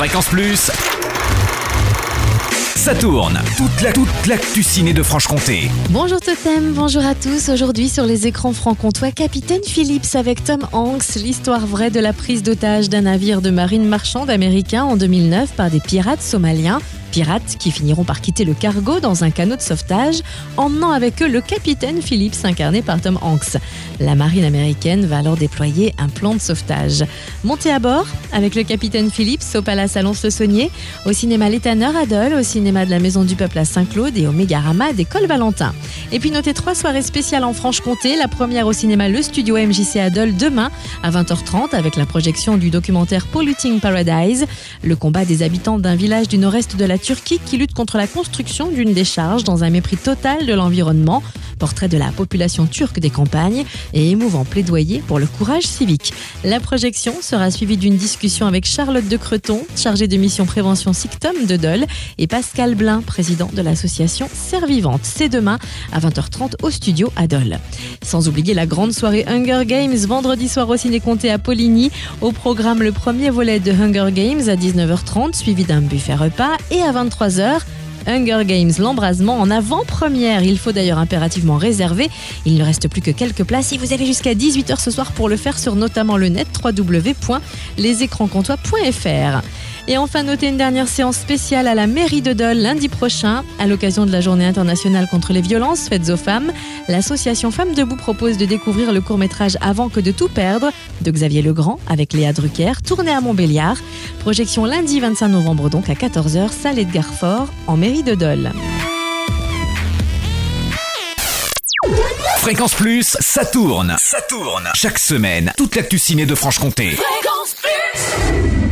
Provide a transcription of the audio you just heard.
Fréquence Plus. Ça tourne. Toute la toute l'actu de Franche-Comté. Bonjour Totem, bonjour à tous. Aujourd'hui sur les écrans franc-comtois, Capitaine Phillips avec Tom Hanks, l'histoire vraie de la prise d'otage d'un navire de marine marchande américain en 2009 par des pirates somaliens pirates qui finiront par quitter le cargo dans un canot de sauvetage, emmenant avec eux le capitaine Phillips incarné par Tom Hanks. La marine américaine va alors déployer un plan de sauvetage. Montez à bord avec le capitaine Phillips au Palace Alonce-le-Saunier, au cinéma L'Étanneur à Dole, au cinéma de la Maison du Peuple à Saint-Claude et au Mégarama d'École Valentin. Et puis notez trois soirées spéciales en Franche-Comté. La première au cinéma Le Studio MJC à Dole demain à 20h30 avec la projection du documentaire Polluting Paradise, le combat des habitants d'un village du nord-est de la Turquie qui lutte contre la construction d'une décharge dans un mépris total de l'environnement. Portrait de la population turque des campagnes et émouvant plaidoyer pour le courage civique. La projection sera suivie d'une discussion avec Charlotte de Creton, chargée de mission prévention SICTOM de Dole, et Pascal Blin, président de l'association Servivante. C'est demain à 20h30 au studio à Dole. Sans oublier la grande soirée Hunger Games vendredi soir au Ciné Comté à Poligny. Au programme le premier volet de Hunger Games à 19h30 suivi d'un buffet repas et à 23h Hunger Games, l'embrasement en avant-première. Il faut d'ailleurs impérativement réserver. Il ne reste plus que quelques places et vous avez jusqu'à 18h ce soir pour le faire sur notamment le net www.lesécranscomtois.fr. Et enfin, notez une dernière séance spéciale à la mairie de Dole lundi prochain. À l'occasion de la journée internationale contre les violences faites aux femmes, l'association Femmes Debout propose de découvrir le court-métrage Avant que de tout perdre de Xavier Legrand avec Léa Drucker, tourné à Montbéliard. Projection lundi 25 novembre donc à 14h, salle Edgar Fort en mairie de Dole. Fréquence Plus, ça tourne. Ça tourne. Chaque semaine, toute l'actu ciné de Franche-Comté. Fréquence Plus